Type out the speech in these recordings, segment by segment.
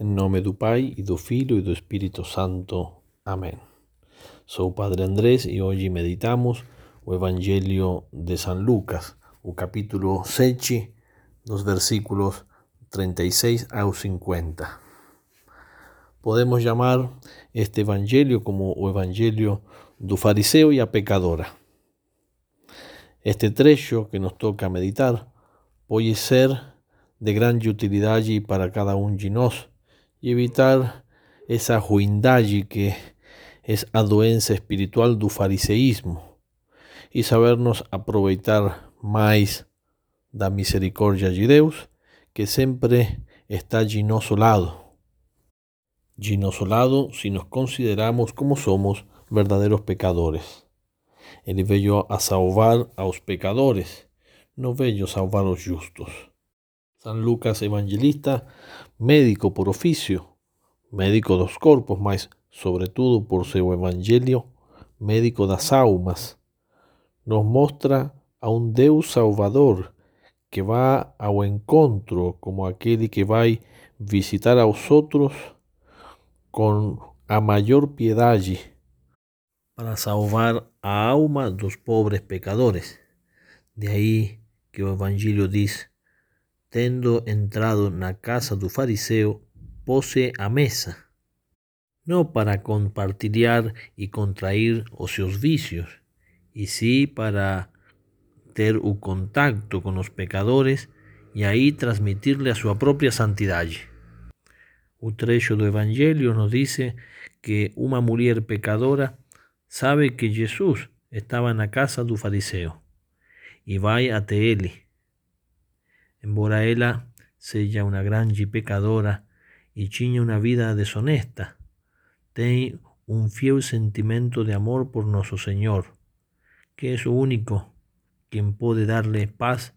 Em nome do Pai, e do Filho, e do Espírito Santo. Amém. Sou o Padre Andrés e hoje meditamos o Evangelho de São Lucas, o capítulo 7, dos versículos 36 ao 50. Podemos chamar este Evangelho como o Evangelho do fariseu e a pecadora. Este trecho que nos toca meditar pode ser de grande utilidade para cada um de nós e evitar essa ruindade que é a doença espiritual do fariseísmo e sabernos aproveitar mais da misericórdia de Deus que sempre está de nosso lado. De se nos consideramos como somos verdadeiros pecadores. Ele veio a salvar aos pecadores, não veio salvar os justos. San Lucas Evangelista, médico por oficio, médico dos corpos, mas sobretudo por seu evangelho, médico das almas, nos mostra a um Deus Salvador que vai ao encontro como aquele que vai visitar aos outros com a maior piedade para salvar a alma dos pobres pecadores. De aí que o Evangelho diz tendo entrado na casa do fariseu, pose a mesa, não para compartilhar e contrair os vícios, e sim para ter o contacto com os pecadores e aí transmitir-lhe a sua própria santidade. O trecho do Evangelho nos diz que uma mulher pecadora sabe que Jesus estava na casa do fariseu e vai até ele embora ela seja uma grande pecadora e tinha uma vida desonesta, tem um fiel sentimento de amor por nosso Senhor, que o único quem pode dar-lhe paz,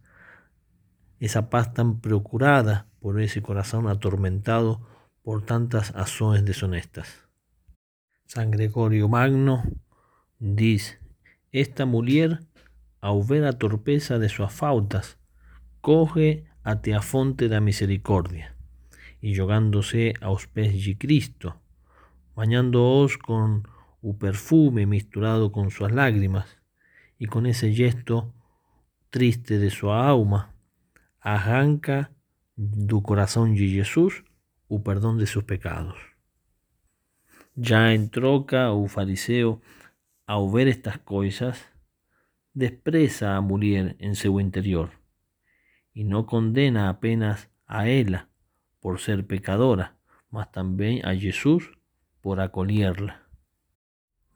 essa paz tão procurada por esse coração atormentado por tantas ações desonestas. San Gregorio Magno diz: Esta mulher, ao ver a torpeza de suas faltas, coge a fonte da misericórdia e jogando-se aos pés de Cristo, bañando-os com o perfume misturado com suas lágrimas e com esse gesto triste de sua alma, arranca do coração de Jesus o perdão de seus pecados. Já em troca, o fariseu, ao ver estas coisas, despreza a mulher em seu interior y no condena apenas a ella por ser pecadora, mas também a Jesus por acolherla.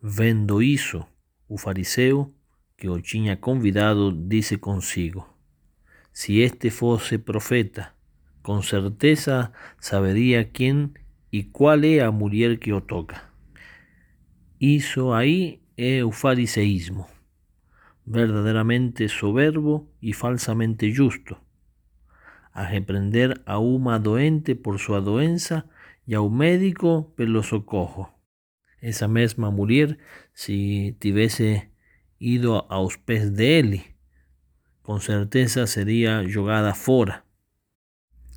Vendo isso, o fariseu que o tinha convidado disse consigo: Se este fosse profeta, com certeza saberia quem e qual é a mulher que o toca. Isso aí é o fariseísmo, soberbo e falsamente justo a reprender a uma doente por sua doença e ao médico pelo socorro. Essa mesma mulher, se tivesse ido aos pés dele, com certeza seria jogada fora.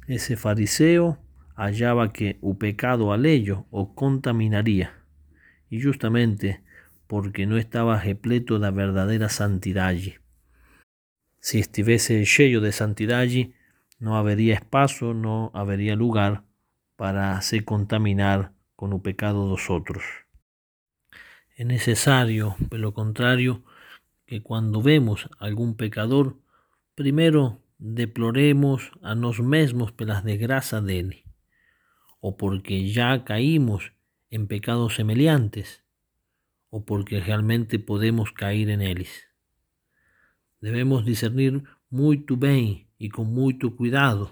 Esse fariseu achava que o pecado alheio o contaminaria, e justamente porque não estava repleto da verdadeira santidade. Se estivesse cheio de santidade, no habría espacio, no habría lugar para se contaminar con el pecado de otros. Es necesario, por lo contrario, que cuando vemos algún pecador, primero deploremos a nos mesmos pelas desgracias de él, o porque ya caímos en pecados semejantes, o porque realmente podemos caer en ellos. Debemos discernir muy bien e com muito cuidado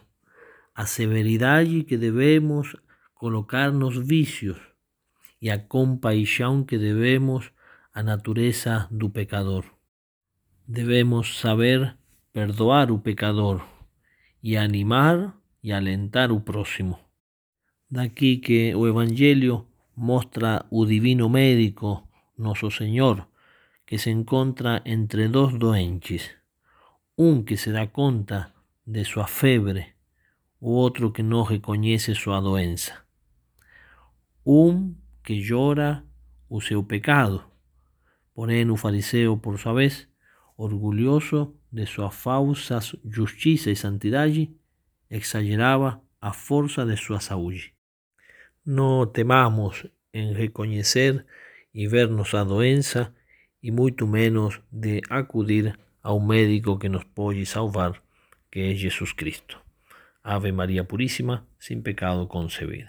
a severidade que devemos colocar nos vícios e a compaixão que devemos à natureza do pecador. Devemos saber perdoar o pecador e animar e alentar o próximo. Daqui que o Evangelho mostra o divino médico, nosso Senhor, que se encontra entre dois doentes, um que se dá conta de su febre u otro que no reconoce su doença. um que llora o seu pecado. Porém, o fariseu, por sua vez, orgulhoso de sua falsa justiça e santidade, exagerava a força de sua saúde. Não temamos em reconhecer e ver nossa doença e muito menos de acudir ao médico que nos pode salvar, que é Jesus Cristo. Ave Maria Puríssima, sem pecado concebida.